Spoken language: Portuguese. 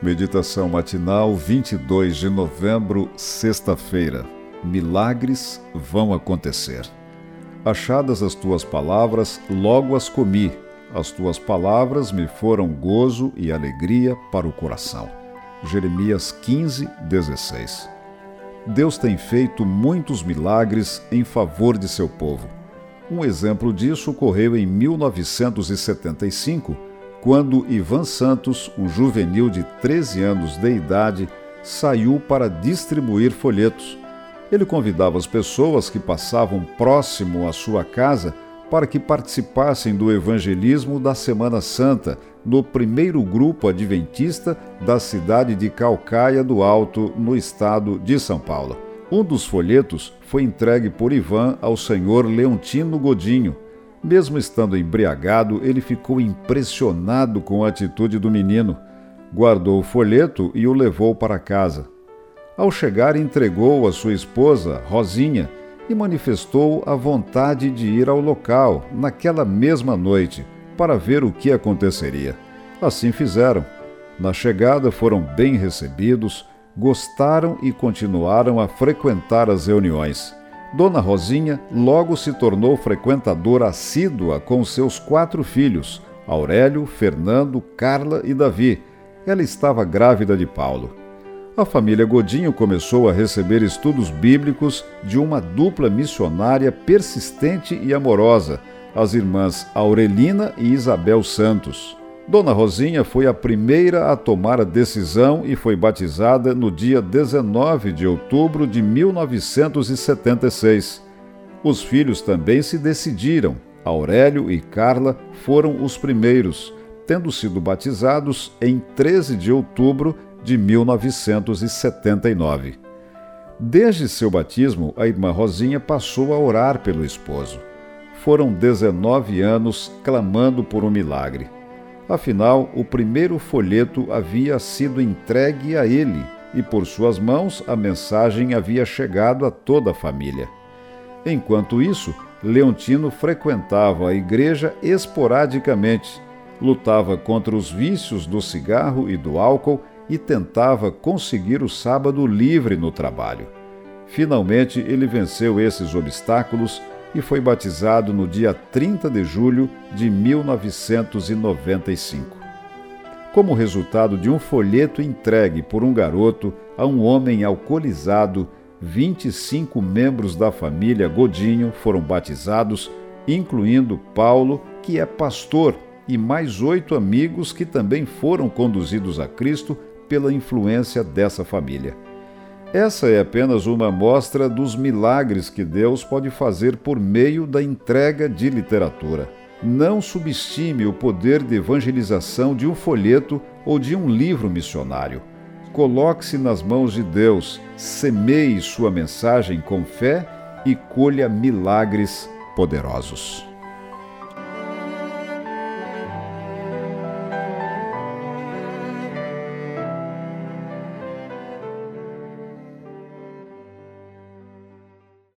Meditação matinal 22 de novembro, sexta-feira. Milagres vão acontecer. Achadas as tuas palavras, logo as comi. As tuas palavras me foram gozo e alegria para o coração. Jeremias 15, 16. Deus tem feito muitos milagres em favor de seu povo. Um exemplo disso ocorreu em 1975 quando Ivan Santos, um juvenil de 13 anos de idade, saiu para distribuir folhetos. Ele convidava as pessoas que passavam próximo à sua casa para que participassem do evangelismo da Semana Santa no primeiro grupo adventista da cidade de Calcaia do Alto, no estado de São Paulo. Um dos folhetos foi entregue por Ivan ao senhor Leontino Godinho, mesmo estando embriagado, ele ficou impressionado com a atitude do menino. Guardou o folheto e o levou para casa. Ao chegar, entregou a sua esposa, Rosinha, e manifestou a vontade de ir ao local naquela mesma noite para ver o que aconteceria. Assim fizeram. Na chegada foram bem recebidos, gostaram e continuaram a frequentar as reuniões. Dona Rosinha logo se tornou frequentadora assídua com seus quatro filhos, Aurélio, Fernando, Carla e Davi. Ela estava grávida de Paulo. A família Godinho começou a receber estudos bíblicos de uma dupla missionária persistente e amorosa, as irmãs Aurelina e Isabel Santos. Dona Rosinha foi a primeira a tomar a decisão e foi batizada no dia 19 de outubro de 1976. Os filhos também se decidiram. Aurélio e Carla foram os primeiros, tendo sido batizados em 13 de outubro de 1979. Desde seu batismo, a irmã Rosinha passou a orar pelo esposo. Foram 19 anos clamando por um milagre. Afinal, o primeiro folheto havia sido entregue a ele e por suas mãos a mensagem havia chegado a toda a família. Enquanto isso, Leontino frequentava a igreja esporadicamente, lutava contra os vícios do cigarro e do álcool e tentava conseguir o sábado livre no trabalho. Finalmente, ele venceu esses obstáculos e foi batizado no dia 30 de julho de 1995. Como resultado de um folheto entregue por um garoto a um homem alcoolizado, 25 membros da família Godinho foram batizados, incluindo Paulo, que é pastor, e mais oito amigos que também foram conduzidos a Cristo pela influência dessa família. Essa é apenas uma amostra dos milagres que Deus pode fazer por meio da entrega de literatura. Não subestime o poder de evangelização de um folheto ou de um livro missionário. Coloque-se nas mãos de Deus, semeie sua mensagem com fé e colha milagres poderosos.